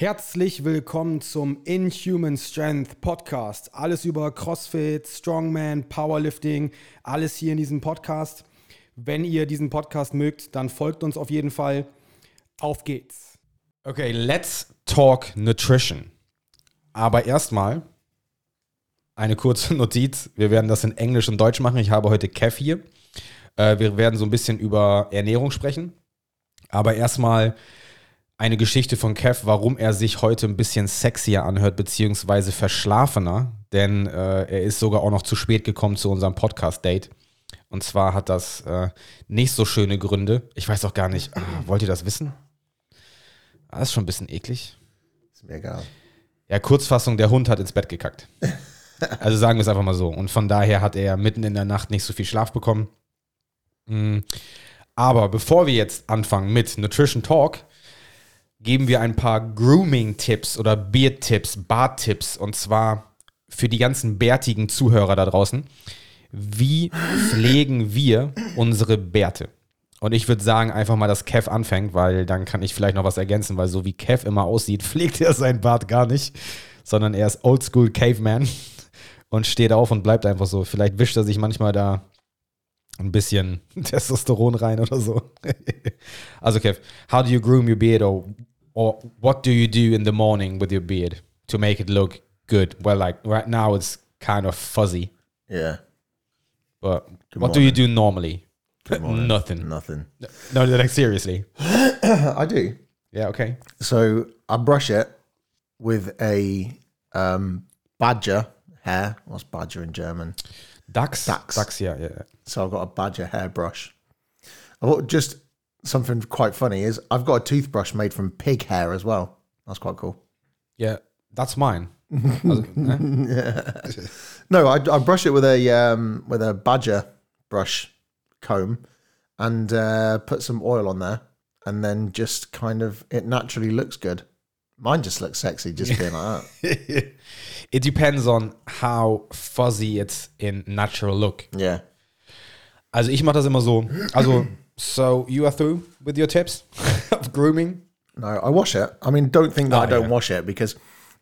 Herzlich willkommen zum Inhuman Strength Podcast. Alles über CrossFit, Strongman, Powerlifting, alles hier in diesem Podcast. Wenn ihr diesen Podcast mögt, dann folgt uns auf jeden Fall. Auf geht's. Okay, let's talk nutrition. Aber erstmal eine kurze Notiz. Wir werden das in Englisch und Deutsch machen. Ich habe heute Kev hier. Äh, wir werden so ein bisschen über Ernährung sprechen. Aber erstmal eine Geschichte von Kev, warum er sich heute ein bisschen sexier anhört, beziehungsweise verschlafener. Denn äh, er ist sogar auch noch zu spät gekommen zu unserem Podcast-Date. Und zwar hat das äh, nicht so schöne Gründe. Ich weiß auch gar nicht, ah, wollt ihr das wissen? Ah, das ist schon ein bisschen eklig. Ist mir egal. Ja, Kurzfassung, der Hund hat ins Bett gekackt. Also sagen wir es einfach mal so. Und von daher hat er mitten in der Nacht nicht so viel Schlaf bekommen. Mm. Aber bevor wir jetzt anfangen mit Nutrition Talk, geben wir ein paar Grooming-Tipps oder Beard-Tipps, Bart-Tipps. Und zwar für die ganzen bärtigen Zuhörer da draußen. Wie pflegen wir unsere Bärte? Und ich würde sagen, einfach mal, dass Kev anfängt, weil dann kann ich vielleicht noch was ergänzen, weil so wie Kev immer aussieht, pflegt er seinen Bart gar nicht, sondern er ist Oldschool Caveman und steht auf und bleibt einfach so. Vielleicht wischt er sich manchmal da ein bisschen Testosteron rein oder so. also Kev, how do you groom your beard or, or what do you do in the morning with your beard to make it look good? Well, like right now it's kind of fuzzy, Yeah. but Good what do you do normally? Nothing. Nothing. No, like seriously. I do. Yeah, okay. So I brush it with a um, badger hair. What's badger in German? Ducks. Ducks. Ducks, yeah, yeah. So I've got a badger hairbrush. I thought just something quite funny is I've got a toothbrush made from pig hair as well. That's quite cool. Yeah, that's mine. Ne? No, I, I brush it with a um, with a badger brush comb and uh, put some oil on there, and then just kind of it naturally looks good. Mine just looks sexy, just being like that. it depends on how fuzzy it's in natural look. Yeah. Also ich mache das immer so. Also, so you are through with your tips of grooming? No, I wash it. I mean, don't think that Oh, I don't yeah. wash it because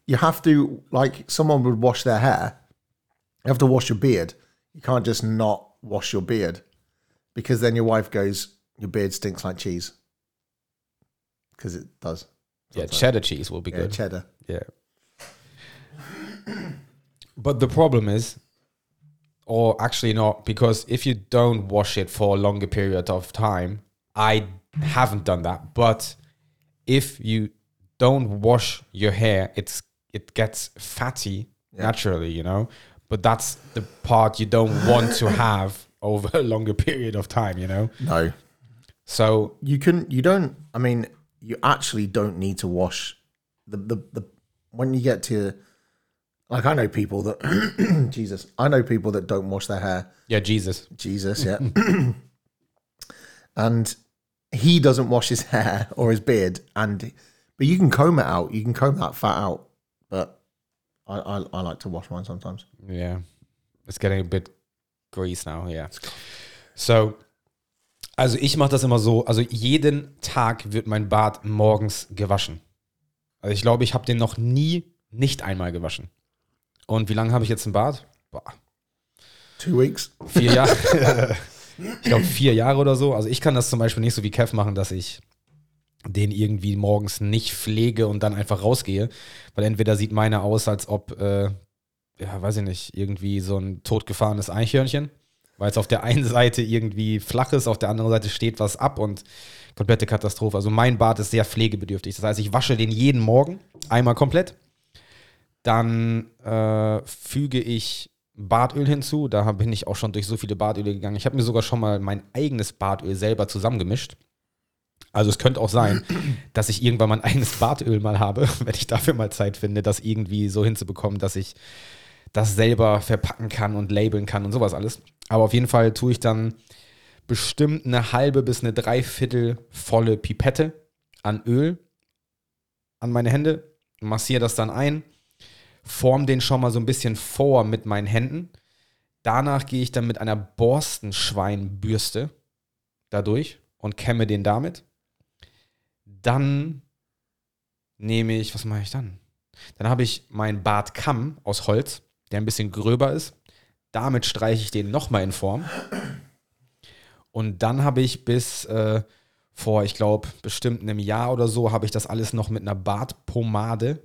you have to, like, someone would wash their hair. You have to wash your beard. You can't just not wash your beard because then your wife goes, Your beard stinks like cheese. Because it does. Yeah, cheddar cheese will be Yeah, good. cheddar. Yeah. But the problem is, or actually not, because if you don't wash it for a longer period of time, I haven't done that. But if you don't wash your hair, it's it gets fatty naturally, you know. But that's the part you don't want to have over a longer period of time, you know. No. So You can, you don't, I mean, you actually don't need to wash the, the, the, when you get to, like, I know people that, Jesus, I know people that don't wash their hair yeah, Jesus. Jesus, yeah. and he doesn't wash his hair or his beard, and but you can comb it out. You can comb that fat out, but I I, I like to wash mine sometimes. Yeah. It's getting a bit grease now, yeah. So, also ich mache das immer so, also jeden Tag wird mein Bart morgens gewaschen. Also ich glaube, ich habe den noch nie nicht einmal gewaschen. Und wie lange habe ich jetzt einen Bart? Boah, Two weeks. vier Jahre. ich glaube, vier Jahre oder so. Also ich kann das zum Beispiel nicht so wie Kev machen, dass ich den irgendwie morgens nicht pflege und dann einfach rausgehe. Weil entweder sieht meine aus, als ob, äh, ja, weiß ich nicht, irgendwie so ein totgefahrenes Eichhörnchen. Weil es auf der einen Seite irgendwie flach ist, auf der anderen Seite steht was ab und komplette Katastrophe. Also mein Bart ist sehr pflegebedürftig. Das heißt, ich wasche den jeden Morgen einmal komplett. Dann äh, füge ich Bartöl hinzu. Da bin ich auch schon durch so viele Bartöle gegangen. Ich habe mir sogar schon mal mein eigenes Bartöl selber zusammengemischt. Also es könnte auch sein, dass ich irgendwann mein eigenes Bartöl mal habe, wenn ich dafür mal Zeit finde, das irgendwie so hinzubekommen, dass ich das selber verpacken kann und labeln kann und sowas alles. Aber auf jeden Fall tue ich dann bestimmt eine halbe bis eine Dreiviertel volle Pipette an Öl an meine Hände, massiere das dann ein, form den schon mal so ein bisschen vor mit meinen Händen. Danach gehe ich dann mit einer Borstenschweinbürste dadurch und kämme den damit. Dann nehme ich, was mache ich dann? Dann habe ich meinen Bartkamm aus Holz, der ein bisschen gröber ist. Damit streiche ich den nochmal in Form. Und dann habe ich bis äh, vor, ich glaube, bestimmt einem Jahr oder so, habe ich das alles noch mit einer Bartpomade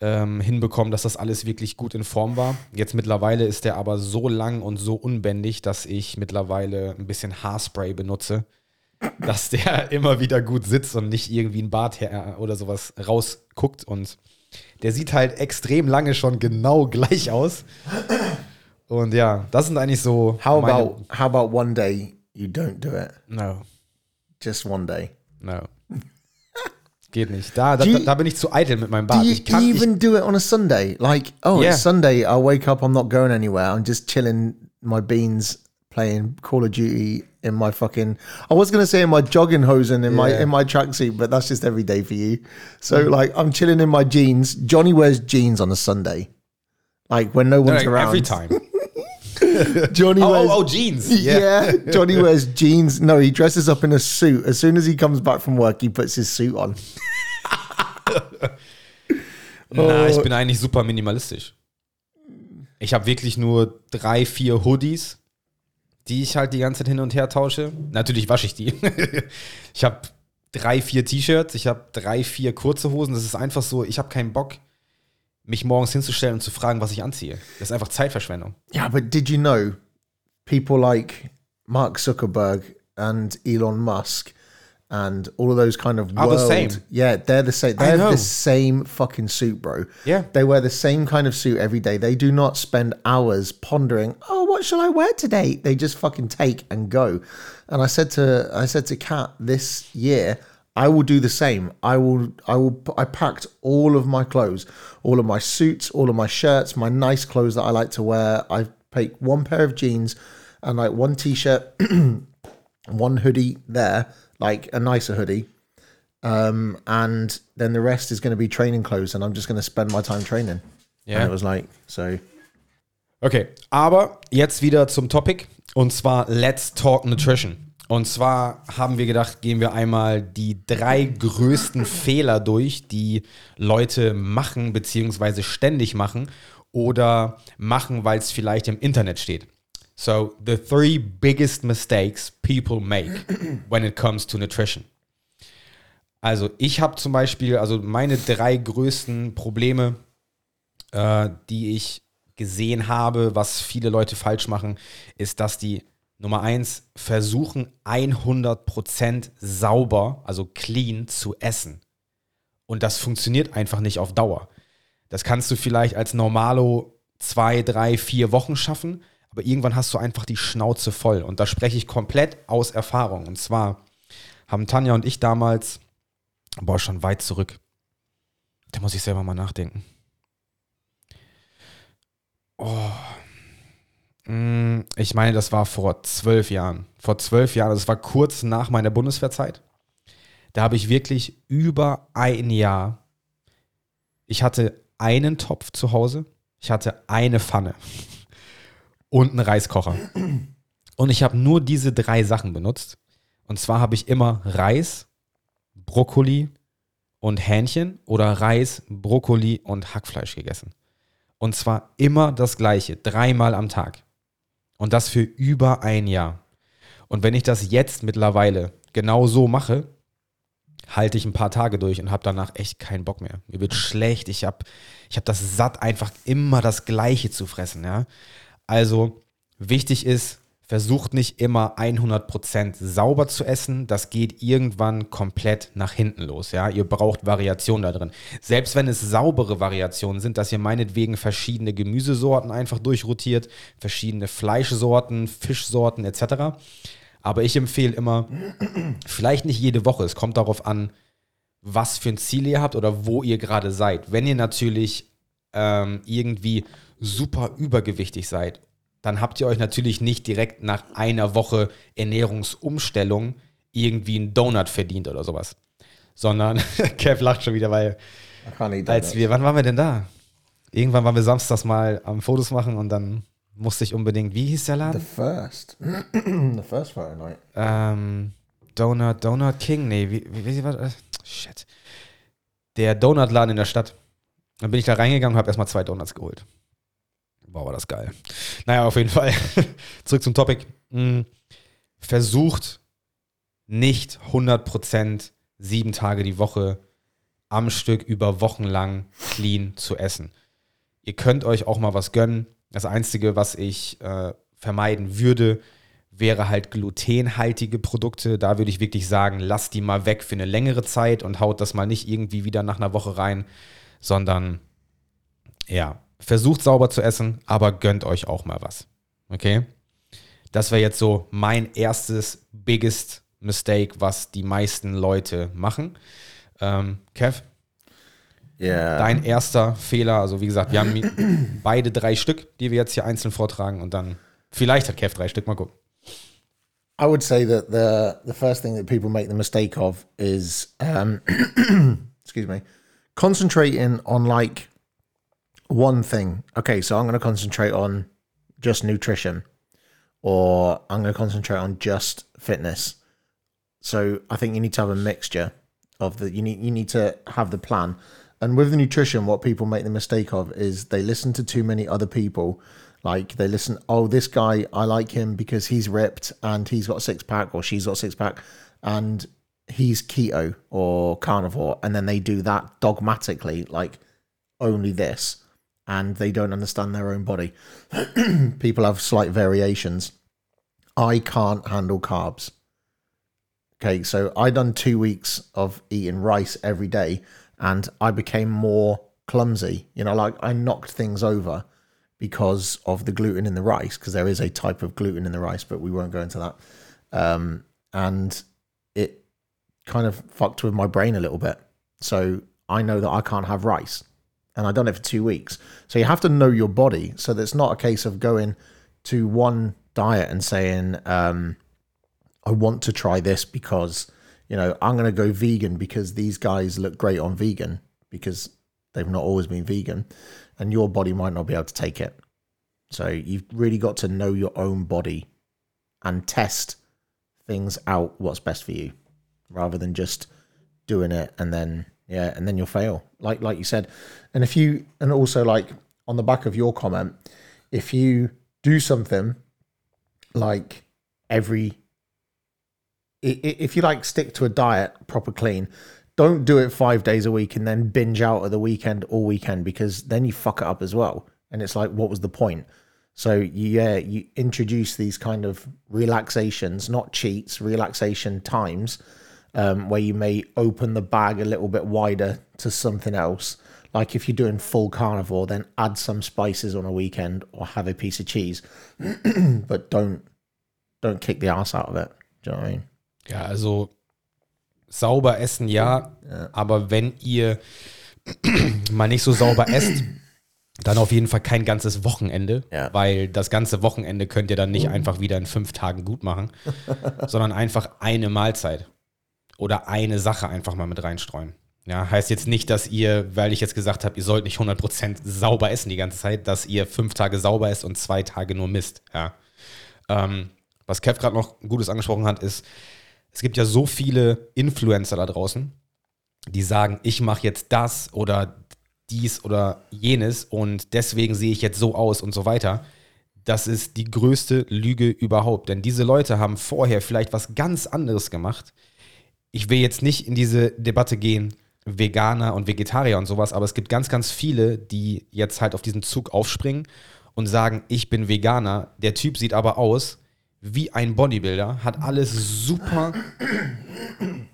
ähm, hinbekommen, dass das alles wirklich gut in Form war. Jetzt mittlerweile ist der aber so lang und so unbändig, dass ich mittlerweile ein bisschen Haarspray benutze, dass der immer wieder gut sitzt und nicht irgendwie ein Bart her oder sowas rausguckt. Und der sieht halt extrem lange schon genau gleich aus. Und ja, das sind eigentlich so. How about how about one day you don't do it? No, Just one day. no. Geht nicht. Da, da, you- da, bin ich zu eitel mit meinem Do you Ich kann, ich, even do it on a Sunday? Like, oh, Yeah. it's Sunday. I wake up. I'm not going anywhere. I'm just chilling my beans, playing Call of Duty in my fucking. I was gonna say in my jogging hosen in my in my tracksuit, but that's just every day for you. So mm. like, I'm chilling in my jeans. Johnny wears jeans on a Sunday, like when no one's like, around. every time. Johnny Oh, wears. oh, oh, jeans. Yeah. Johnny wears jeans. No, he dresses up in a suit. As soon as he comes back from work, he puts his suit on. Na, ich bin eigentlich super minimalistisch. Ich habe wirklich nur drei, vier Hoodies, die ich halt die ganze Zeit hin und her tausche. Natürlich wasche ich die. ich habe drei, vier T-Shirts, ich habe drei, vier kurze Hosen. Das ist einfach so, ich habe keinen Bock, mich morgens hinzustellen und zu fragen, was ich anziehe. Das ist einfach Zeitverschwendung. Yeah, but did you know people like Mark Zuckerberg and Elon Musk and all of those kind of Are the same. Yeah, they're the same. They have the same fucking suit, bro. Yeah. They wear the same kind of suit every day. They do not spend hours pondering, "Oh, what shall I wear today?" They just fucking take and go. And I said to I said to Kat this year, I will do the same. I will I will I packed all of my clothes, all of my suits, all of my shirts, my nice clothes that I like to wear. I take one pair of jeans and like one t-shirt, one hoodie there, like a nicer hoodie. Um, and then the rest is going to be training clothes, and I'm just going to spend my time training. Yeah. And it was like, so Okay, aber jetzt wieder zum Topic und zwar Let's Talk Nutrition. Und zwar haben wir gedacht, gehen wir einmal die drei größten Fehler durch, die Leute machen beziehungsweise ständig machen oder machen, weil es vielleicht im Internet steht. So, the three biggest mistakes people make when it comes to nutrition. Also, ich habe zum Beispiel, also meine drei größten Probleme, äh, die ich gesehen habe, was viele Leute falsch machen, ist, dass die Nummer eins versuchen 100% sauber, also clean zu essen. Und das funktioniert einfach nicht auf Dauer. Das kannst du vielleicht als Normalo zwei, drei, vier Wochen schaffen, aber irgendwann hast du einfach die Schnauze voll. Und da spreche ich komplett aus Erfahrung. Und zwar haben Tanja und ich damals, boah, schon weit zurück, da muss ich selber mal nachdenken. Mm, Ich meine, das war vor zwölf Jahren. Vor zwölf Jahren, das war kurz nach meiner Bundeswehrzeit. Da habe ich wirklich über ein Jahr, ich hatte einen Topf zu Hause, ich hatte eine Pfanne und einen Reiskocher. Und ich habe nur diese drei Sachen benutzt. Und zwar habe ich immer Reis, Brokkoli und Hähnchen oder Reis, Brokkoli und Hackfleisch gegessen. Und zwar immer das gleiche, dreimal am Tag. Und das für über ein Jahr. Und wenn ich das jetzt mittlerweile genau so mache, halte ich ein paar Tage durch und habe danach echt keinen Bock mehr. Mir wird schlecht, ich habe ich hab das satt, einfach immer das Gleiche zu fressen. Ja? Also wichtig ist, versucht nicht immer 100% sauber zu essen. Das geht irgendwann komplett nach hinten los. Ja? Ihr braucht Variation da drin. Selbst wenn es saubere Variationen sind, dass ihr meinetwegen verschiedene Gemüsesorten einfach durchrotiert, verschiedene Fleischsorten, Fischsorten etc. Aber ich empfehle immer, vielleicht nicht jede Woche. Es kommt darauf an, was für ein Ziel ihr habt oder wo ihr gerade seid. Wenn ihr natürlich ähm, irgendwie super übergewichtig seid, dann habt ihr euch natürlich nicht direkt nach einer Woche Ernährungsumstellung irgendwie einen Donut verdient oder sowas. Sondern, Kev lacht schon wieder, weil als wir, wann waren wir denn da? Irgendwann waren wir samstags mal am Fotos machen und dann musste ich unbedingt, wie hieß der the Laden? first, the first Friday night. Ähm, Donut, Donut King, nee, wie, wie, wie war das? Shit. der Donutladen in der Stadt. Dann bin ich da reingegangen und habe erstmal zwei Donuts geholt. Boah, war das geil. Naja, auf jeden Fall. Zurück zum Topic. Hm, versucht nicht 100% sieben Tage die Woche am Stück über Wochen lang clean zu essen. Ihr könnt euch auch mal was gönnen. Das Einzige, was ich äh, vermeiden würde, wäre halt glutenhaltige Produkte. Da würde ich wirklich sagen, lasst die mal weg für eine längere Zeit und haut das mal nicht irgendwie wieder nach einer Woche rein, sondern ja, versucht sauber zu essen, aber gönnt euch auch mal was. Okay? Das wäre jetzt so mein erstes biggest Mistake, was die meisten Leute machen. Ähm, Kev? Yeah. Dein erster Fehler, also wie gesagt, wir haben beide drei Stück, die wir jetzt hier einzeln vortragen und dann vielleicht hat Kev drei Stück, mal gucken. I would say that the the first thing that people make the mistake of is um, excuse me, concentrating on like one thing. Okay, so I'm going to concentrate on just nutrition, or I'm going to concentrate on just fitness. So I think you need to have a mixture of the. You need you need to have the plan. And with the nutrition, what people make the mistake of is they listen to too many other people like they listen, oh, this guy, I like him because he's ripped and he's got a six pack or she's got a six pack and he's keto or carnivore. And then they do that dogmatically, like only this. And they don't understand their own body. People have slight variations. I can't handle carbs. Okay, so I done two weeks of eating rice every day and I became more clumsy. You know, like I knocked things over because of the gluten in the rice, because there is a type of gluten in the rice, but we won't go into that. Um, and it kind of fucked with my brain a little bit. So I know that I can't have rice. And I've done it for two weeks. So you have to know your body. So that it's not a case of going to one diet and saying, um, I want to try this because, you know, I'm going to go vegan because these guys look great on vegan because they've not always been vegan and your body might not be able to take it. So you've really got to know your own body and test things out what's best for you rather than just doing it and then yeah and then you'll fail like like you said and if you and also like on the back of your comment if you do something like every if you like stick to a diet proper clean don't do it five days a week and then binge out at the weekend all weekend because then you fuck it up as well. And it's like, what was the point? So yeah, you introduce these kind of relaxations, not cheats, relaxation times, um, where you may open the bag a little bit wider to something else. Like if you're doing full carnivore, then add some spices on a weekend or have a piece of cheese, but don't don't kick the ass out of it. Do you know what I mean? Ja, also sauber essen ja, ja. aber wenn ihr mal nicht so sauber esst, dann auf jeden Fall kein ganzes Wochenende, ja. weil das ganze Wochenende könnt ihr dann nicht mhm. einfach wieder in fünf Tagen gut machen, sondern einfach eine Mahlzeit oder eine Sache einfach mal mit reinstreuen. Ja, heißt jetzt nicht, dass ihr, weil ich jetzt gesagt habe, ihr sollt nicht 100% sauber essen die ganze Zeit, dass ihr fünf Tage sauber esst und zwei Tage nur Mist. Ja. Ähm, was Kev gerade noch Gutes angesprochen hat, ist, es gibt ja so viele Influencer da draußen, die sagen, ich mache jetzt das oder dies oder jenes und deswegen sehe ich jetzt so aus und so weiter. Das ist die größte Lüge überhaupt. Denn diese Leute haben vorher vielleicht was ganz anderes gemacht. Ich will jetzt nicht in diese Debatte gehen, Veganer und Vegetarier und sowas, aber es gibt ganz, ganz viele, die jetzt halt auf diesen Zug aufspringen und sagen, ich bin Veganer. Der Typ sieht aber aus wie ein Bodybuilder, hat alles super,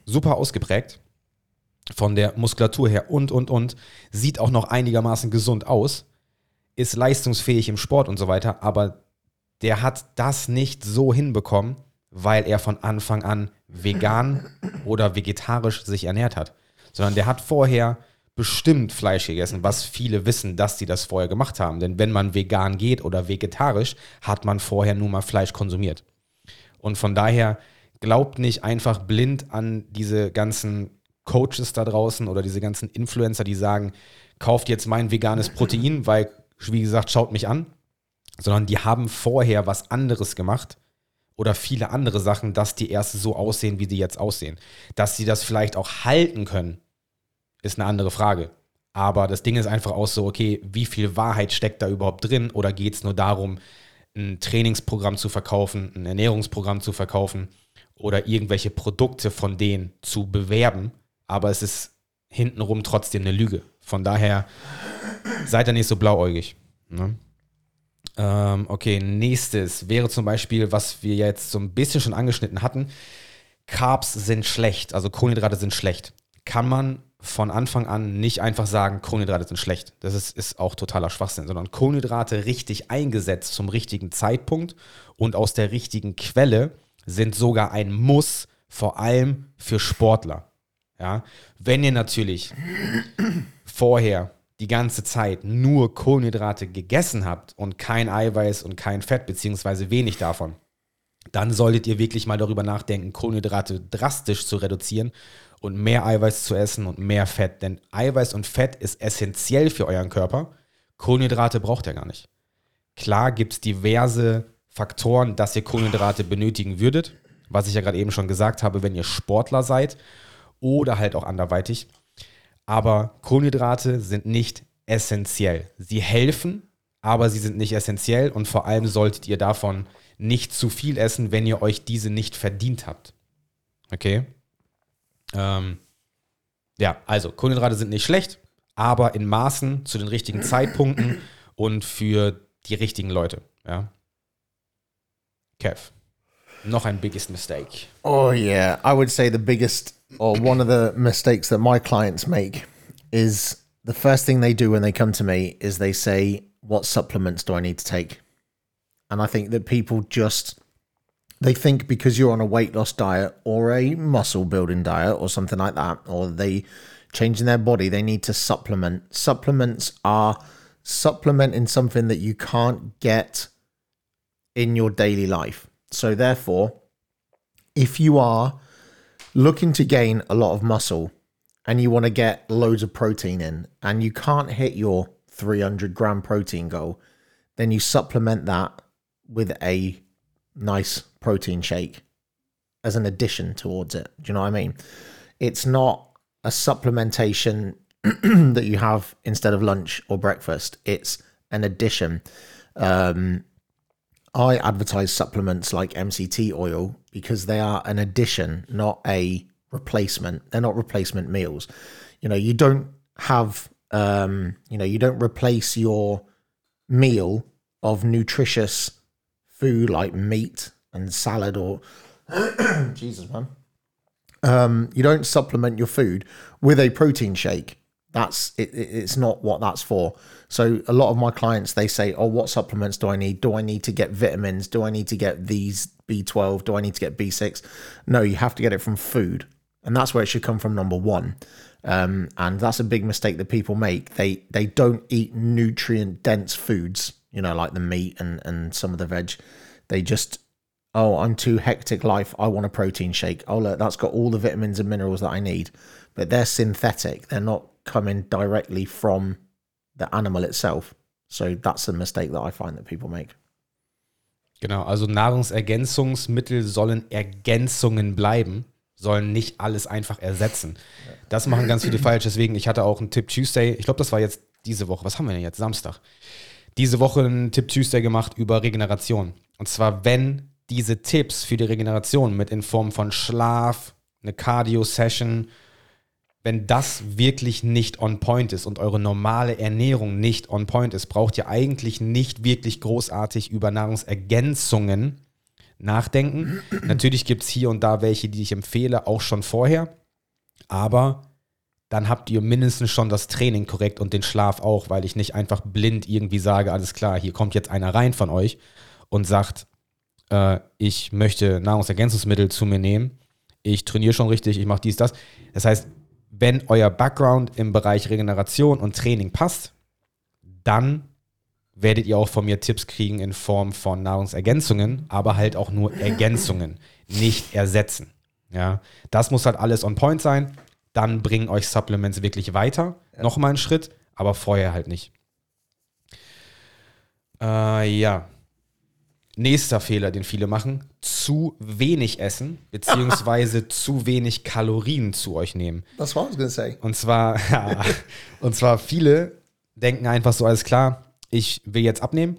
super ausgeprägt. Von der Muskulatur her und, und, und. Sieht auch noch einigermaßen gesund aus. Ist leistungsfähig im Sport und so weiter. Aber der hat das nicht so hinbekommen, weil er von Anfang an vegan oder vegetarisch sich ernährt hat. Sondern der hat vorher bestimmt Fleisch gegessen, was viele wissen, dass sie das vorher gemacht haben. Denn wenn man vegan geht oder vegetarisch, hat man vorher nur mal Fleisch konsumiert. Und von daher glaubt nicht einfach blind an diese ganzen Coaches da draußen oder diese ganzen Influencer, die sagen, kauft jetzt mein veganes Protein, weil, wie gesagt, schaut mich an, sondern die haben vorher was anderes gemacht oder viele andere Sachen, dass die erst so aussehen, wie sie jetzt aussehen. Dass sie das vielleicht auch halten können ist eine andere Frage. Aber das Ding ist einfach auch so, okay, wie viel Wahrheit steckt da überhaupt drin? Oder geht es nur darum, ein Trainingsprogramm zu verkaufen, ein Ernährungsprogramm zu verkaufen oder irgendwelche Produkte von denen zu bewerben? Aber es ist hintenrum trotzdem eine Lüge. Von daher seid ihr nicht so blauäugig. Ne? Ähm, okay, nächstes wäre zum Beispiel, was wir jetzt so ein bisschen schon angeschnitten hatten. Carbs sind schlecht, also Kohlenhydrate sind schlecht. Kann man von Anfang an nicht einfach sagen, Kohlenhydrate sind schlecht. Das ist, ist auch totaler Schwachsinn, sondern Kohlenhydrate richtig eingesetzt zum richtigen Zeitpunkt und aus der richtigen Quelle sind sogar ein Muss, vor allem für Sportler. Ja, wenn ihr natürlich vorher die ganze Zeit nur Kohlenhydrate gegessen habt und kein Eiweiß und kein Fett, beziehungsweise wenig davon, dann solltet ihr wirklich mal darüber nachdenken, Kohlenhydrate drastisch zu reduzieren und mehr Eiweiß zu essen und mehr Fett. Denn Eiweiß und Fett ist essentiell für euren Körper. Kohlenhydrate braucht ihr gar nicht. Klar gibt es diverse Faktoren, dass ihr Kohlenhydrate benötigen würdet, was ich ja gerade eben schon gesagt habe, wenn ihr Sportler seid oder halt auch anderweitig. Aber Kohlenhydrate sind nicht essentiell. Sie helfen, aber sie sind nicht essentiell und vor allem solltet ihr davon nicht zu viel essen, wenn ihr euch diese nicht verdient habt. Okay? Ähm, ja, also Kohlenhydrate sind nicht schlecht, aber in Maßen zu den richtigen Zeitpunkten und für die richtigen Leute. Ja. Kev, noch ein biggest mistake. Oh yeah, I would say the biggest or one of the mistakes that my clients make is the first thing they do when they come to me is they say, "What supplements do I need to take?" And I think that people just they think because you're on a weight loss diet or a muscle building diet or something like that, or they changing their body, they need to supplement. Supplements are supplementing something that you can't get in your daily life. So therefore, if you are looking to gain a lot of muscle and you want to get loads of protein in and you can't hit your 300 gram protein goal, then you supplement that with a nice protein shake as an addition towards it. Do you know what I mean? It's not a supplementation that you have instead of lunch or breakfast. It's an addition. Um, I advertise supplements like MCT oil because they are an addition, not a replacement. They're not replacement meals. You know, you don't have, um, you know, you don't replace your meal of nutritious food like meat and salad or Jesus, man. Um, you don't supplement your food with a protein shake. That's it, it's not what that's for. So a lot of my clients they say, "Oh, what supplements do I need? Do I need to get vitamins? Do I need to get these B12? Do I need to get B6?" No, you have to get it from food, and that's where it should come from. Number one, um, and that's a big mistake that people make. They they don't eat nutrient dense foods, you know, like the meat and and some of the veg. They just oh, I'm too hectic life. I want a protein shake. Oh, look, that's got all the vitamins and minerals that I need. But they're synthetic. They're not coming directly from the animal itself. So that's a mistake that I find that people make. Genau, also Nahrungsergänzungsmittel sollen Ergänzungen bleiben, sollen nicht alles einfach ersetzen. Das machen ganz viele falsch. Deswegen, ich hatte auch einen Tipp Tuesday. Ich glaube, das war jetzt diese Woche. Was haben wir denn jetzt? Samstag. Diese Woche einen Tipp Tuesday gemacht über Regeneration. Und zwar, wenn diese Tipps für die Regeneration mit in Form von Schlaf, eine Cardio-Session, wenn das wirklich nicht on point ist und eure normale Ernährung nicht on point ist, braucht ihr eigentlich nicht wirklich großartig über Nahrungsergänzungen nachdenken. Natürlich gibt es hier und da welche, die ich empfehle, auch schon vorher. Aber dann habt ihr mindestens schon das Training korrekt und den Schlaf auch, weil ich nicht einfach blind irgendwie sage, alles klar, hier kommt jetzt einer rein von euch und sagt, äh, ich möchte Nahrungsergänzungsmittel zu mir nehmen, ich trainiere schon richtig, ich mache dies, das. Das heißt, wenn euer Background im Bereich Regeneration und Training passt, dann werdet ihr auch von mir Tipps kriegen in Form von Nahrungsergänzungen, aber halt auch nur Ergänzungen, nicht ersetzen. Ja, das muss halt alles on point sein. Dann bringen euch Supplements wirklich weiter. Ja. Nochmal einen Schritt, aber vorher halt nicht. Äh, ja. Nächster Fehler, den viele machen, zu wenig essen, beziehungsweise zu wenig Kalorien zu euch nehmen. What I was to say. Und zwar, ja, und zwar viele denken einfach so, alles klar, ich will jetzt abnehmen,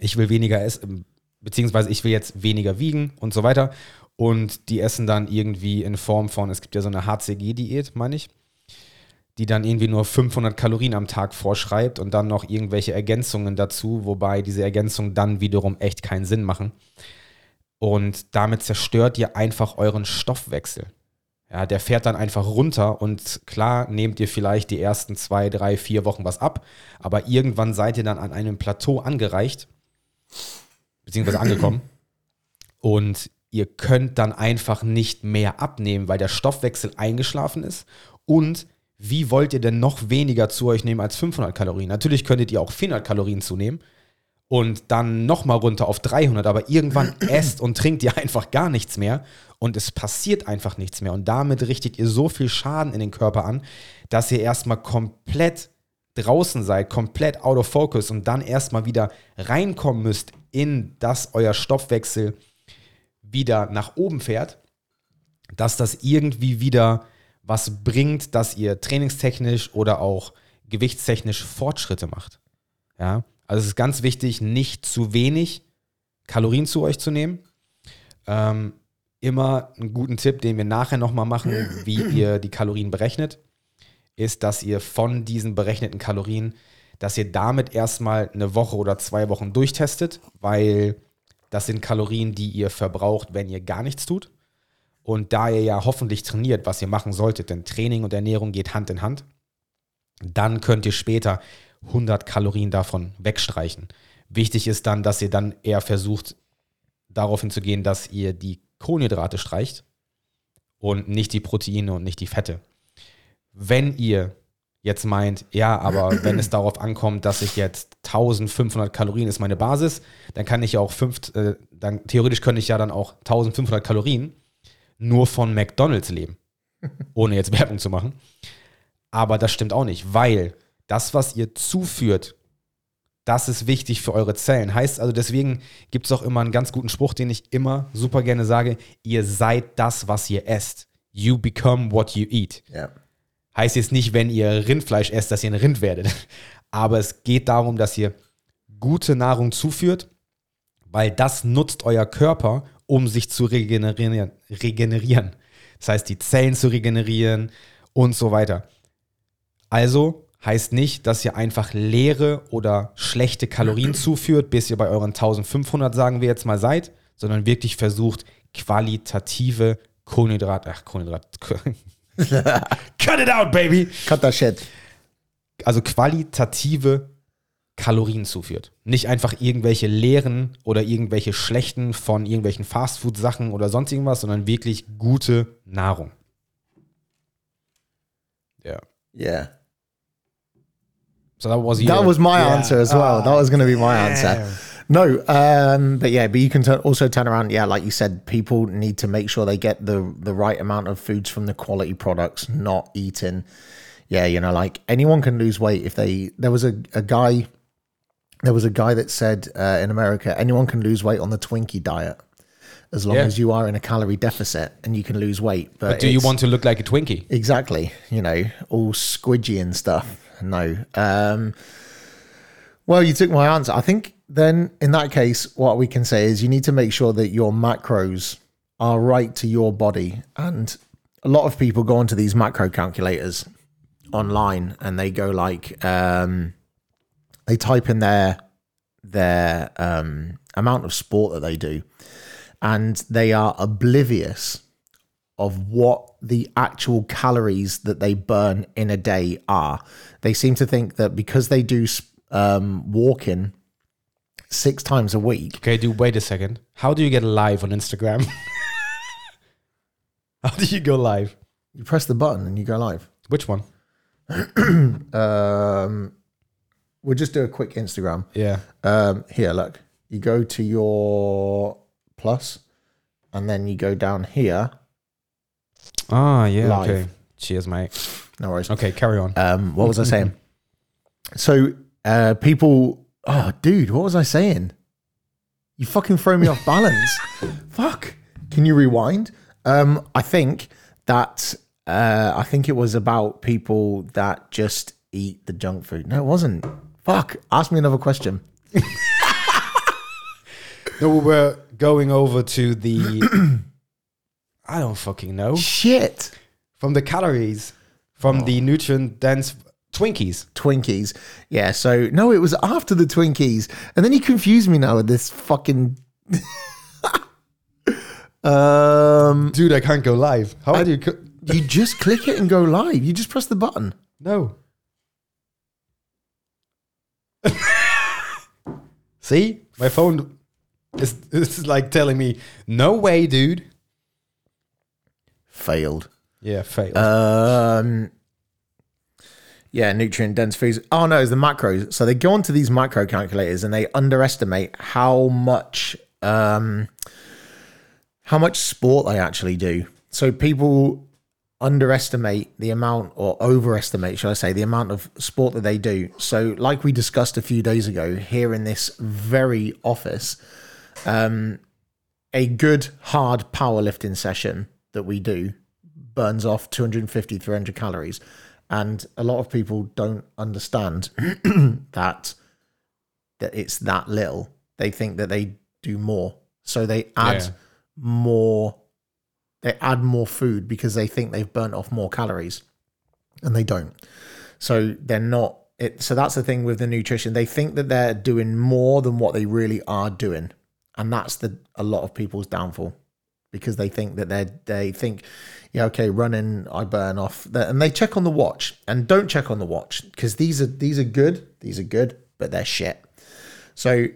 ich will weniger essen, beziehungsweise ich will jetzt weniger wiegen und so weiter. Und die essen dann irgendwie in Form von, es gibt ja so eine HCG-Diät, meine ich, die dann irgendwie nur 500 Kalorien am Tag vorschreibt und dann noch irgendwelche Ergänzungen dazu, wobei diese Ergänzungen dann wiederum echt keinen Sinn machen. Und damit zerstört ihr einfach euren Stoffwechsel. Ja, der fährt dann einfach runter und klar nehmt ihr vielleicht die ersten zwei, drei, vier Wochen was ab, aber irgendwann seid ihr dann an einem Plateau angereicht, beziehungsweise angekommen und ihr könnt dann einfach nicht mehr abnehmen, weil der Stoffwechsel eingeschlafen ist und wie wollt ihr denn noch weniger zu euch nehmen als 500 Kalorien? Natürlich könntet ihr auch 400 Kalorien zunehmen und dann nochmal runter auf 300, aber irgendwann esst und trinkt ihr einfach gar nichts mehr und es passiert einfach nichts mehr und damit richtet ihr so viel Schaden in den Körper an, dass ihr erstmal komplett draußen seid, komplett out of focus und dann erstmal wieder reinkommen müsst in das euer Stoffwechsel wieder nach oben fährt, dass das irgendwie wieder was bringt, dass ihr trainingstechnisch oder auch gewichtstechnisch Fortschritte macht. Ja, also es ist ganz wichtig, nicht zu wenig Kalorien zu euch zu nehmen. Ähm, immer einen guten Tipp, den wir nachher nochmal machen, wie ihr die Kalorien berechnet, ist, dass ihr von diesen berechneten Kalorien, dass ihr damit erstmal eine Woche oder zwei Wochen durchtestet, weil das sind Kalorien, die ihr verbraucht, wenn ihr gar nichts tut. Und da ihr ja hoffentlich trainiert, was ihr machen solltet, denn Training und Ernährung geht Hand in Hand, dann könnt ihr später 100 Kalorien davon wegstreichen. Wichtig ist dann, dass ihr dann eher versucht, darauf hinzugehen, dass ihr die Kohlenhydrate streicht und nicht die Proteine und nicht die Fette. Wenn ihr jetzt meint, ja, aber wenn es darauf ankommt, dass ich jetzt 1500 Kalorien ist meine Basis, dann kann ich ja auch fünf, äh, dann theoretisch könnte ich ja dann auch 1500 Kalorien nur von McDonald's leben, ohne jetzt Werbung zu machen. Aber das stimmt auch nicht, weil das, was ihr zuführt, das ist wichtig für eure Zellen. Heißt also, deswegen gibt es auch immer einen ganz guten Spruch, den ich immer super gerne sage: Ihr seid das, was ihr esst. You become what you eat. Yeah. Heißt jetzt nicht, wenn ihr Rindfleisch esst, dass ihr ein Rind werdet. Aber es geht darum, dass ihr gute Nahrung zuführt, weil das nutzt euer Körper, um sich zu regenerieren. regenerieren. Das heißt, die Zellen zu regenerieren und so weiter. Also heißt nicht, dass ihr einfach leere oder schlechte Kalorien zuführt, bis ihr bei euren 1500, sagen wir jetzt mal, seid, sondern wirklich versucht, qualitative Kohlenhydrate, ach, Kohlenhydrate, cut it out, baby! Cut that shit. Also qualitative Kalorien zuführt. Nicht einfach irgendwelche leeren oder irgendwelche schlechten von irgendwelchen Fastfood-Sachen oder sonst irgendwas, sondern wirklich gute Nahrung. Ja. Yeah. So that was, That your- was my Yeah. answer as well. that was going to be my damn. answer. No, um, but yeah, but you can turn, also turn around. Yeah, like you said, people need to make sure they get the the right amount of foods from the quality products, not eating. Yeah, you know, like anyone can lose weight if they. There was a, a guy, there was a guy that said uh, in America, anyone can lose weight on the Twinkie diet, as long Yeah. as you are in a calorie deficit and you can lose weight. But, But do you want to look like a Twinkie? Exactly. You know, all squidgy and stuff. No. Um, well, you took my answer. I think then in that case, what we can say is you need to make sure that your macros are right to your body. And a lot of people go onto these macro calculators online and they go like, um, they type in their their um, amount of sport that they do, and they are oblivious of what the actual calories that they burn in a day are. They seem to think that because they do um, walking six times a week, Okay, do wait a second. How do you get live on Instagram? How do you go live? you press the button and you go live. Which one? Um, we'll just do a quick Instagram. Yeah. Um, here, look. You go to your plus, and then you go down here. Ah, yeah. Live. Okay. Cheers, mate. No worries. Okay, carry on. Um, what was I saying? so uh, people. Oh, dude, what was I saying? You fucking throw me off balance. Fuck. Can you rewind? Um, I think that uh, I think it was about people that just eat the junk food. No, it wasn't. Fuck. Ask me another question. No, we were going over to the. I don't fucking know. Shit. From the calories, from the nutrient dense Twinkies. Twinkies. Yeah, so no, it was after the Twinkies. And then you confused me now with this fucking Um Dude, I can't go live. How do you. Co- you just click it and go live. You just press the button. no. See? My phone is, is like telling me, no way, dude. Failed. Yeah, failed. Um, yeah, nutrient dense foods. Oh no, it's the macros. So they go onto these macro calculators and they underestimate how much um, how much sport they actually do. So people underestimate the amount or overestimate, shall I say, the amount of sport that they do. So, like we discussed a few days ago here in this very office, um, a good hard powerlifting session that we do burns off 250 300 calories and a lot of people don't understand that that it's that little they think that they do more so they add Yeah. more they add more food because they think they've burnt off more calories and they don't. So they're not it so that's the thing with the nutrition. They think that they're doing more than what they really are doing and that's the a lot of people's downfall because they think that they they think yeah okay running I burn off and they check on the watch and don't check on the watch because these are these are good these are good but they're shit. So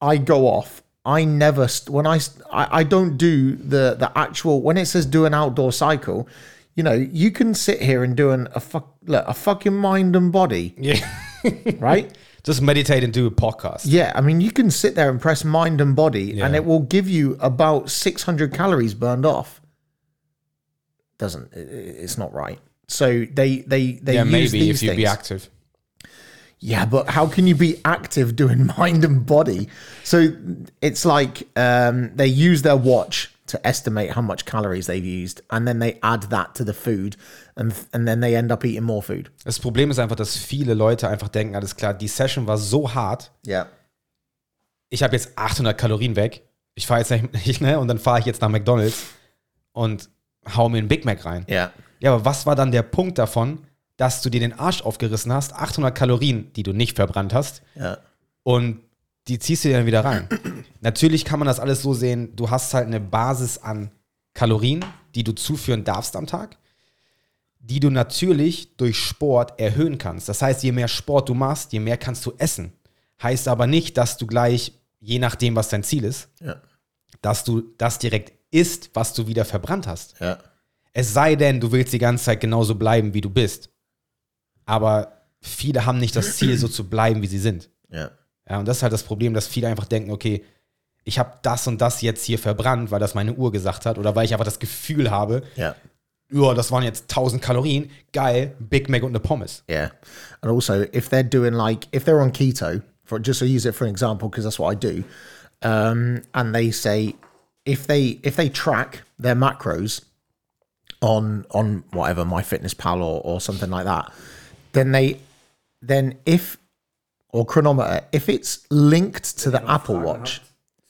I go off I never when I, I I don't do the the actual when it says do an outdoor cycle you know you can sit here and do an a fuck look, a fucking mind and body yeah. right Just meditate and do a podcast. yeah, I mean, you can sit there and press mind and body, and it will give you about 600 calories burned off. Doesn't it's not right. So they they they Yeah, use maybe if you be active. Yeah, but how can you be active doing mind and body? So it's like um, they use their watch to estimate how much calories they've used, and then they add that to the food, and and then they end up eating more food. Das Problem ist einfach, dass viele Leute einfach denken, alles klar, die Session war so hart, Yeah, ich habe jetzt 800 Kalorien weg, ich fahre jetzt nicht, ne, und dann fahre ich jetzt nach McDonald's und hau mir einen Big Mac rein. yeah, Ja, aber was war dann der Punkt davon, dass du dir den Arsch aufgerissen hast, 800 Kalorien, die du nicht verbrannt hast, yeah, und die ziehst du dir dann wieder rein. Natürlich kann man das alles so sehen, du hast halt eine Basis an Kalorien, die du zuführen darfst am Tag, die du natürlich durch Sport erhöhen kannst. Das heißt, je mehr Sport du machst, je mehr kannst du essen. Heißt aber nicht, dass du gleich, je nachdem, was dein Ziel ist, yeah, dass du das direkt isst, was du wieder verbrannt hast. yeah. Es sei denn, du willst die ganze Zeit genauso bleiben, wie du bist. Aber viele haben nicht das Ziel, so zu bleiben, wie sie sind. yeah. Ja, und das ist halt das Problem, dass viele einfach denken, okay, ich habe das und das jetzt hier verbrannt, weil das meine Uhr gesagt hat oder weil ich einfach das Gefühl habe, ja, das waren jetzt 1000 Kalorien, geil, Big Mac und eine Pommes. Yeah. And also, if they're doing like, if they're on keto, for just to use it for an example, because that's what I do, um, and they say if they if they track their macros on on whatever my fitness pal or, or something like that, then they then if or chronometer, if it's linked to the Apple Watch,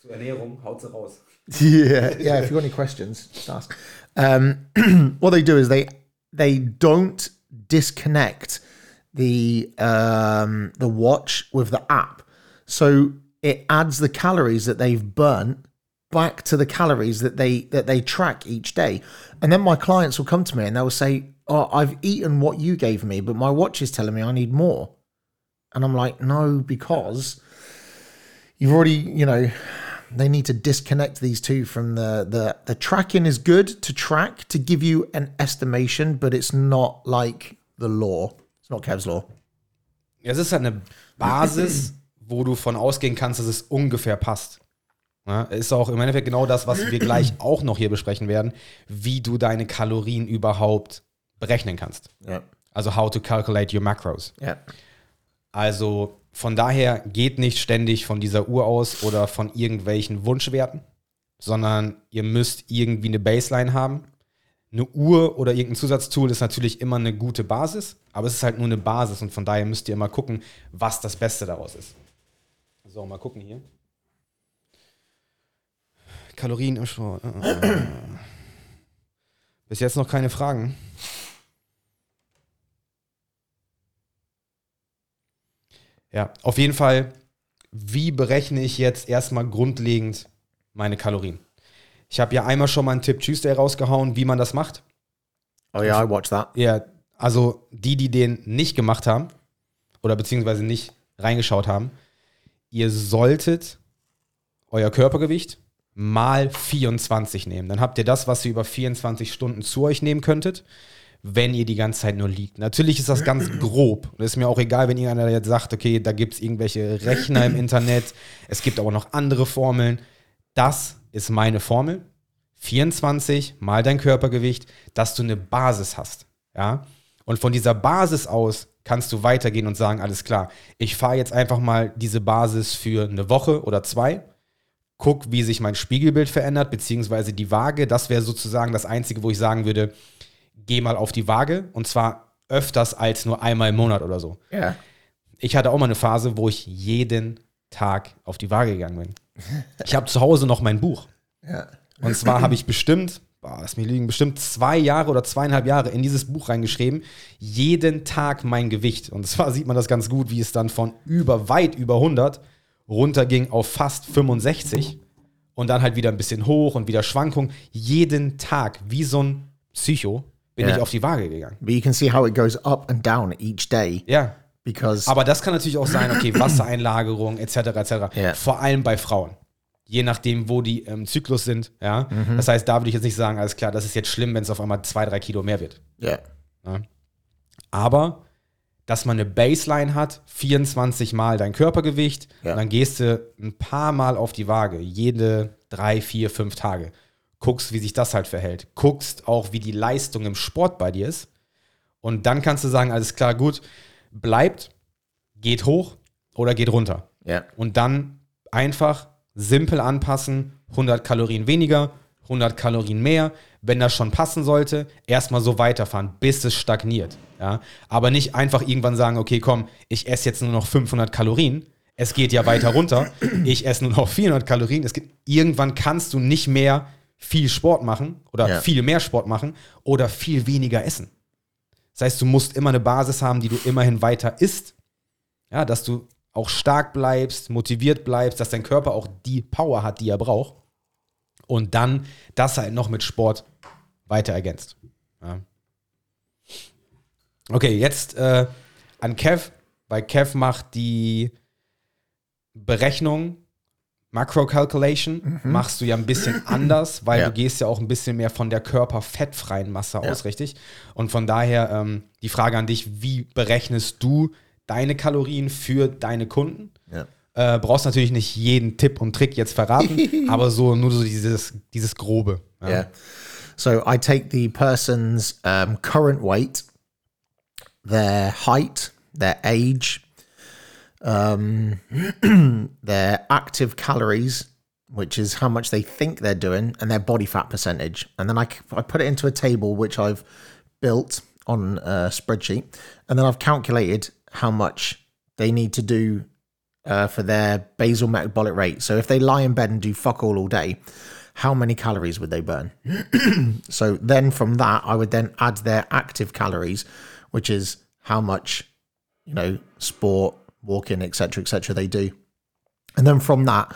Zur Ernährung, haut sie raus. yeah, yeah. If you've got any questions, just ask. Um, what they do is they they don't disconnect the um, the watch with the app, so it adds the calories that they've burnt back to the calories that they that they track each day. And then my clients will come to me and they'll say, "Oh, I've eaten what you gave me, but my watch is telling me I need more." And I'm like, "No, because." You've already, you know, they need to disconnect these two from the the the tracking is good to track to give you an estimation, but it's not like the law. It's not Kev's law. Es ist halt eine Basis, wo du von ausgehen kannst, dass es ungefähr passt. Ja, ist auch im Endeffekt genau das, was wir gleich auch noch hier besprechen werden, wie du deine Kalorien überhaupt berechnen kannst. Yeah, Also how to calculate your macros. yeah, Also von daher geht nicht ständig von dieser Uhr aus oder von irgendwelchen Wunschwerten, sondern ihr müsst irgendwie eine Baseline haben. Eine Uhr oder irgendein Zusatztool ist natürlich immer eine gute Basis, aber es ist halt nur eine Basis und von daher müsst ihr immer gucken, was das Beste daraus ist. So, mal gucken hier. Kalorien im Sport. Bis jetzt noch keine Fragen. Ja, auf jeden Fall, wie berechne ich jetzt erstmal grundlegend meine Kalorien? Ich habe ja einmal schon mal einen Tipp Tuesday rausgehauen, wie man das macht. Oh yeah, I watched that. Ja, also die, die den nicht gemacht haben oder beziehungsweise nicht reingeschaut haben, ihr solltet euer Körpergewicht mal 24 nehmen. Dann habt ihr das, was ihr über 24 Stunden zu euch nehmen könntet, wenn ihr die ganze Zeit nur liegt. Natürlich ist das ganz grob. Und ist mir auch egal, wenn irgendeiner jetzt sagt, okay, da gibt es irgendwelche Rechner im Internet. Es gibt aber noch andere Formeln. Das ist meine Formel. 24 mal dein Körpergewicht, dass du eine Basis hast. Ja? Und von dieser Basis aus kannst du weitergehen und sagen, alles klar, ich fahre jetzt einfach mal diese Basis für eine Woche oder zwei, guck, wie sich mein Spiegelbild verändert, beziehungsweise die Waage. Das wäre sozusagen das Einzige, wo ich sagen würde, geh mal auf die Waage und zwar öfters als nur einmal im Monat oder so. Yeah. Ich hatte auch mal eine Phase, wo ich jeden Tag auf die Waage gegangen bin. Ich habe zu Hause noch mein Buch. Yeah. Und zwar habe ich bestimmt, boah, lass mich liegen, bestimmt zwei Jahre oder zweieinhalb Jahre in dieses Buch reingeschrieben, jeden Tag mein Gewicht. Und zwar sieht man das ganz gut, wie es dann von über, weit über 100 runterging auf fast 65 und dann halt wieder ein bisschen hoch und wieder Schwankungen. Jeden Tag, wie so ein Psycho, bin Ja. ich auf die Waage gegangen. But you can see how it goes up and down each day Ja. because Aber das kann natürlich auch sein, okay, Wassereinlagerung etc. etc. Ja. Vor allem bei Frauen. Je nachdem, wo die im Zyklus sind. Ja? Das heißt, da würde ich jetzt nicht sagen, alles klar, das ist jetzt schlimm, wenn es auf einmal zwei, drei Kilo mehr wird. yeah, Aber, dass man eine Baseline hat, 24 Mal dein Körpergewicht, Ja. und dann gehst du ein paar Mal auf die Waage, jede drei, vier, fünf Tage. Guckst, wie sich das halt verhält. Guckst auch, wie die Leistung im Sport bei dir ist. Und dann kannst du sagen, alles klar, gut, bleibt, geht hoch oder geht runter. yeah, Und dann einfach simpel anpassen, 100 Kalorien weniger, 100 Kalorien mehr. Wenn das schon passen sollte, erstmal so weiterfahren, bis es stagniert. Ja? Aber nicht einfach irgendwann sagen, okay, komm, ich esse jetzt nur noch 500 Kalorien. Es geht ja weiter runter. Ich esse nur noch 400 Kalorien. Es gibt, irgendwann kannst du nicht mehr viel Sport machen oder Ja. viel mehr Sport machen oder viel weniger essen. Das heißt, du musst immer eine Basis haben, die du immerhin weiter isst. Ja, dass du auch stark bleibst, motiviert bleibst, dass dein Körper auch die Power hat, die er braucht. Und dann das halt noch mit Sport weiter ergänzt. Ja. Okay, jetzt äh, an Kev, weil Kev macht die Berechnung, Macro Calculation, machst du ja ein bisschen anders, weil Ja. du gehst ja auch ein bisschen mehr von der körperfettfreien Masse Ja. aus, richtig? Und von daher ähm, die Frage an dich, wie berechnest du deine Kalorien für deine Kunden? yeah. Äh, brauchst natürlich nicht jeden Tipp und Trick jetzt verraten, aber so nur so dieses, dieses Grobe. Ja. Yeah. So I take the person's um, current weight, their height, their age, um, their active calories, which is how much they think they're doing, and their body fat percentage. And then I, I put it into a table which I've built on a spreadsheet. And then I've calculated how much they need to do uh, for their basal metabolic rate. So if they lie in bed and do fuck all all day, how many calories would they burn? so then from that, I would then add their active calories, which is how much, you know, sport, walking, etc., etc. they do. And then from that,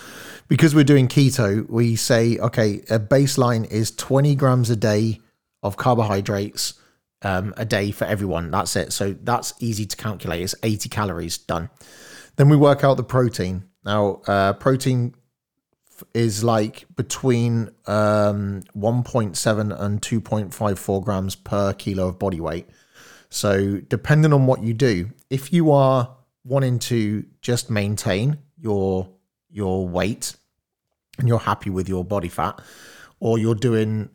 because we're doing keto, we say, okay, a baseline is 20 grams a day of carbohydrates um, a day for everyone. That's it. So that's easy to calculate. It's 80 calories done. Then we work out the protein. Now, uh, protein is like between um, 1.7 and 2.54 grams per kilo of body weight. So, depending on what you do, if you are wanting to just maintain your your weight and you're happy with your body fat, or you're doing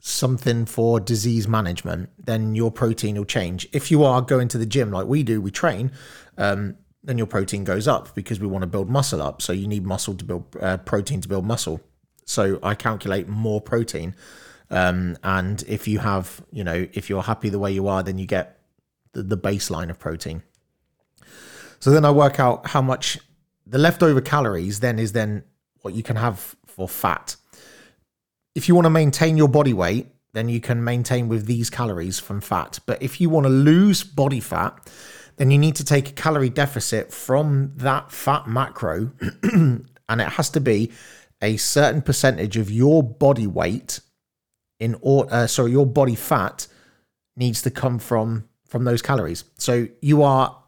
something for disease management, then your protein will change. If you are going to the gym like we do, we train, um, then your protein goes up because we want to build muscle up. So you need muscle to build uh, protein to build muscle. So I calculate more protein. Um, and if you have, you know, if you're happy the way you are, then you get the, the baseline of protein. So then I work out how much the leftover calories then is then what you can have for fat. If you want to maintain your body weight, then you can maintain with these calories from fat. But if you want to lose body fat, then you need to take a calorie deficit from that fat macro, and it has to be a certain percentage of your body weight in or uh, sorry your body fat needs to come from from those calories. So you are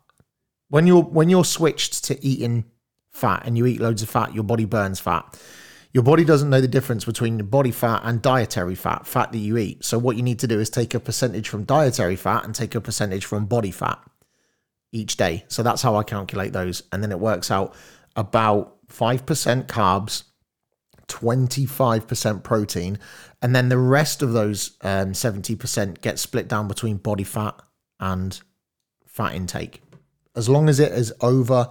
when you're when you're switched to eating fat and you eat loads of fat, your body burns fat. Your body doesn't know the difference between body fat and dietary fat, fat that you eat. So what you need to do is take a percentage from dietary fat and take a percentage from body fat each day. So that's how I calculate those. And then it works out about 5% carbs, 25% protein, and then the rest of those um, 70% get split down between body fat and fat intake. As long as it is over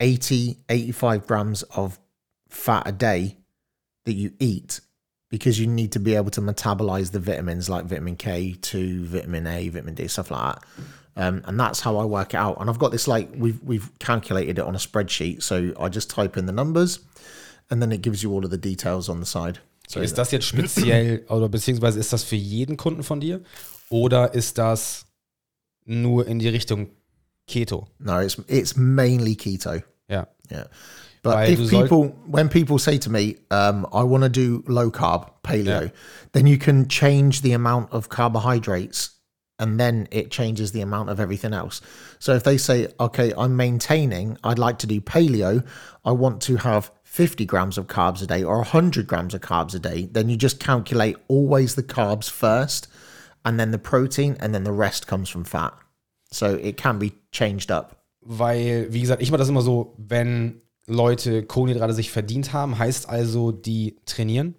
80, 85 grams of fat a day that you eat, because you need to be able to metabolize the vitamins like vitamin K2, vitamin A, vitamin D, stuff like that. Um, and that's how I work it out. And I've got this like we've we've calculated it on a spreadsheet. So I just type in the numbers, and then it gives you all of the details on the side. So ist das jetzt speziell, oder beziehungsweise ist das für jeden Kunden von dir? Oder ist das nur in die Richtung Keto? no, it's it's mainly keto. Yeah, Yeah. But if people, when people say to me, um, I want to do low carb, paleo, Yeah. then you can change the amount of carbohydrates and then it changes the amount of everything else. So if they say, okay, I'm maintaining, I'd like to do paleo, I want to have 50 grams of carbs a day or 100 grams of carbs a day, then you just calculate always the carbs first and then the protein and then the rest comes from fat. So it can be changed up. Weil, wie gesagt, ich mache das immer so, wenn Leute Kohlenhydrate sich verdient haben, heißt also, die trainieren.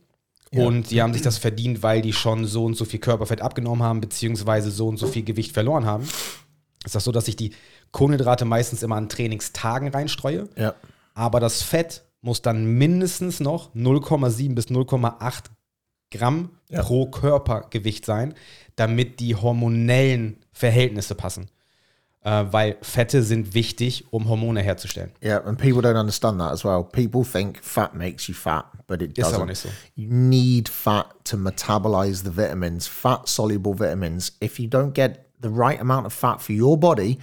Und die haben sich das verdient, weil die schon so und so viel Körperfett abgenommen haben, beziehungsweise so und so viel Gewicht verloren haben. Ist das so, dass ich die Kohlenhydrate meistens immer an Trainingstagen reinstreue. Yeah. Aber das Fett muss dann mindestens noch 0,7 bis 0,8 Gramm Ja. pro Körpergewicht sein, damit die hormonellen Verhältnisse passen. Äh, weil Fette sind wichtig, um Hormone herzustellen. Yeah, and people don't understand that as well. People think fat makes you fat, but it Ist doesn't. aber nicht so. You need fat to metabolize the vitamins, fat soluble vitamins. If you don't get the right amount of fat for your body,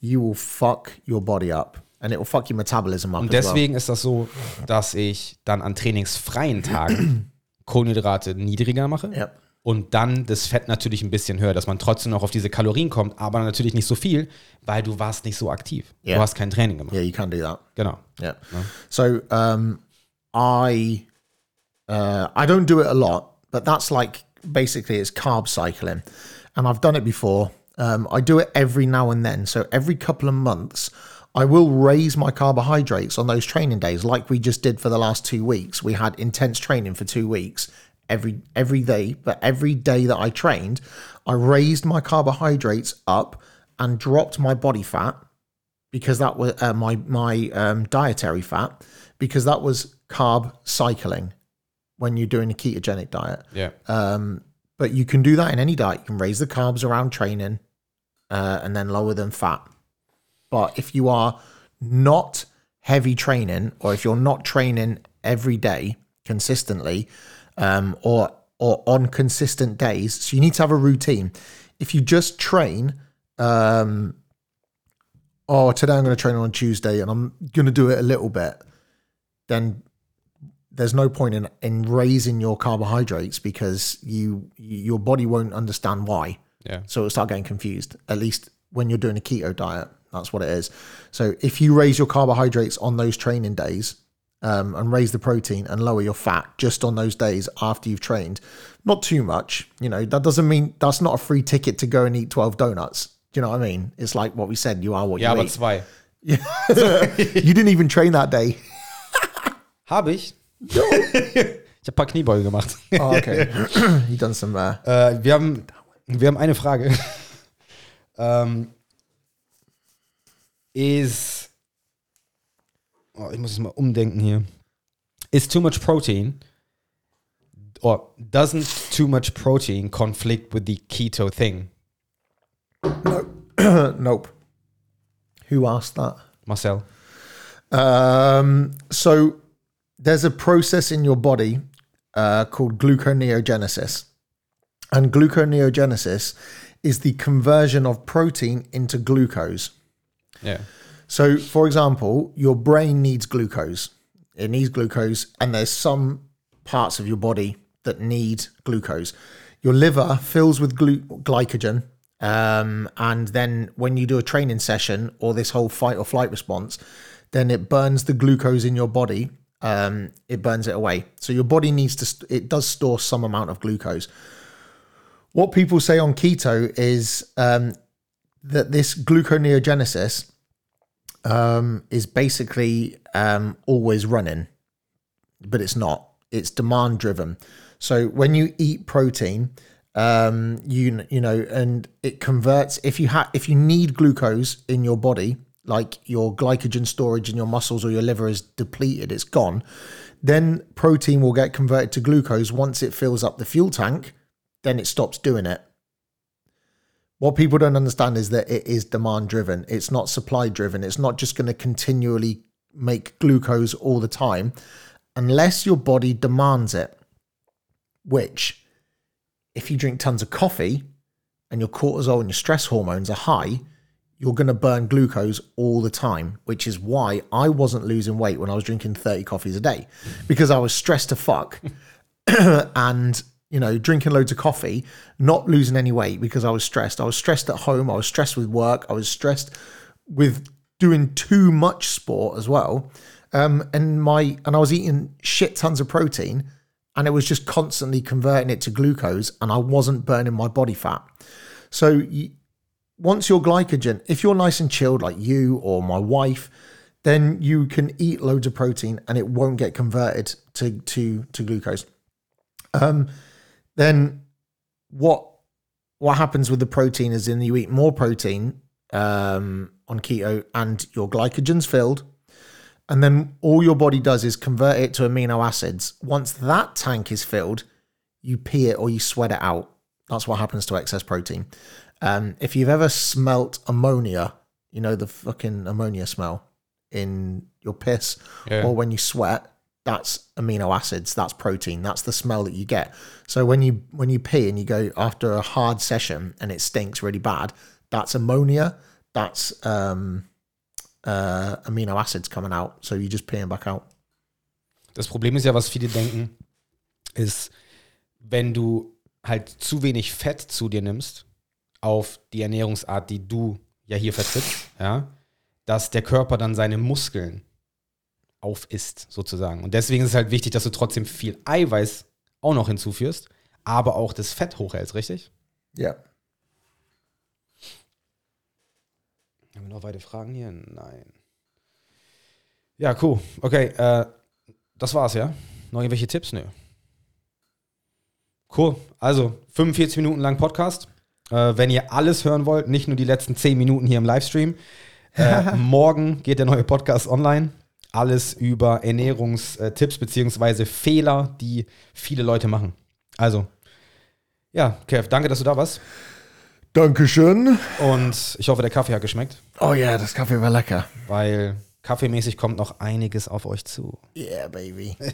you will fuck your body up and it will fuck your metabolism up Und as well. deswegen ist das so, dass ich dann an trainingsfreien Tagen Kohlenhydrate niedriger mache Ja. Und dann das Fett natürlich ein bisschen höher, dass man trotzdem noch auf diese Kalorien kommt, aber natürlich nicht so viel, weil du warst nicht so aktiv. Ja. Du hast kein Training gemacht. Yeah, you can do that. Genau. Yeah. So um, I uh, I don't do it a lot, but that's like basically it's carb cycling, and I've done it before. Um, I do it every now and then. So every couple of months, I will raise my carbohydrates on those training days, like we just did for the last two weeks. We had intense training for two weeks every every day, but every day that I trained, I raised my carbohydrates up and dropped my body fat because that was uh, my my um, dietary fat because that was carb cycling when you're doing a ketogenic diet. Ja. But you can do that in any diet. You can raise the carbs around training uh, and then lower them fat. But if you are not heavy training or if you're not training every day consistently um, or or on consistent days, so you need to have a routine. If you just train, um, oh, today I'm going to train on Tuesday and I'm going to do it a little bit, then there's no point in in raising your carbohydrates because you your body won't understand why. Ja. So it'll start getting confused. At least when you're doing a keto diet, that's what it is. So if you raise your carbohydrates on those training days um, and raise the protein and lower your fat just on those days after you've trained, not too much. You know that doesn't mean that's not a free ticket to go and eat twelve donuts. Do you know what I mean? It's like what we said. You are what Ja, you aber eat. zwei. You didn't even train that day. Habe ich. ich habe ein paar Kniebeuge gemacht. Oh, okay. you done some. Uh, Äh, wir, haben, wir haben eine Frage. ähm, ist oh, ich muss es mal umdenken hier. Is too much protein or doesn't too much protein conflict with the keto thing? No. nope. Who asked that? Marcel. Um, so there's a process in your body uh, called gluconeogenesis. And gluconeogenesis is the conversion of protein into glucose. Yeah. So, for example, your brain needs glucose. It needs glucose, and there's some parts of your body that need glucose. Your liver fills with glu- glycogen, um, and then when you do a training session or this whole fight or flight response, then it burns the glucose in your body. Um, it burns it away. So your body needs to. St- it does store some amount of glucose. What people say on keto is um, that this gluconeogenesis um, is basically um, always running, but it's not. It's demand driven. So when you eat protein, um, you you know, and it converts. If you have, if you need glucose in your body, like your glycogen storage in your muscles or your liver is depleted, it's gone. Then protein will get converted to glucose once it fills up the fuel tank. Then it stops doing it. What people don't understand is that it is demand driven. It's not supply driven. It's not just going to continually make glucose all the time unless your body demands it. Which, if you drink tons of coffee and your cortisol and your stress hormones are high, you're going to burn glucose all the time, which is why I wasn't losing weight when I was drinking 30 coffees a day because I was stressed to fuck and you know, drinking loads of coffee, not losing any weight because I was stressed. I was stressed at home. I was stressed with work. I was stressed with doing too much sport as well. Um, and my and I was eating shit tons of protein, and it was just constantly converting it to glucose, and I wasn't burning my body fat. So once your glycogen, if you're nice and chilled like you or my wife, then you can eat loads of protein and it won't get converted to to to glucose. Um, then what what happens with the protein is in you eat more protein um, on keto and your glycogen's filled. And then all your body does is convert it to amino acids. Once that tank is filled you pee it or you sweat it out. That's what happens to excess protein. Um, if you've ever smelt ammonia you know the fucking ammonia smell in your piss Yeah. or when you sweat that's amino acids that's protein that's the smell that you get. So when you when you pee and you go after a hard session and it stinks really bad that's ammonia that's um uh amino acids coming out. So you just peeing back out. Das Problem ist ja, was viele denken, ist, wenn du halt zu wenig Fett zu dir nimmst, auf die Ernährungsart, die du ja hier vertrittst, ja, dass der Körper dann seine Muskeln aufisst, sozusagen. Und deswegen ist es halt wichtig, dass du trotzdem viel Eiweiß auch noch hinzuführst, aber auch das Fett hochhältst, richtig? ja Haben wir noch weitere Fragen hier? Nein. Ja, cool. Okay, äh, das war's, ja? Noch irgendwelche Tipps? Nö. Cool. Also, 45 Minuten lang Podcast. Äh, wenn ihr alles hören wollt, nicht nur die letzten 10 Minuten hier im Livestream. Äh, morgen geht der neue Podcast online. Alles über Ernährungstipps beziehungsweise Fehler, die viele Leute machen. Also, ja, Kev, danke, dass du da warst. Dankeschön. Und ich hoffe, der Kaffee hat geschmeckt. Oh ja, das Kaffee war lecker. weil kaffeemäßig kommt noch einiges auf euch zu. Yeah, baby.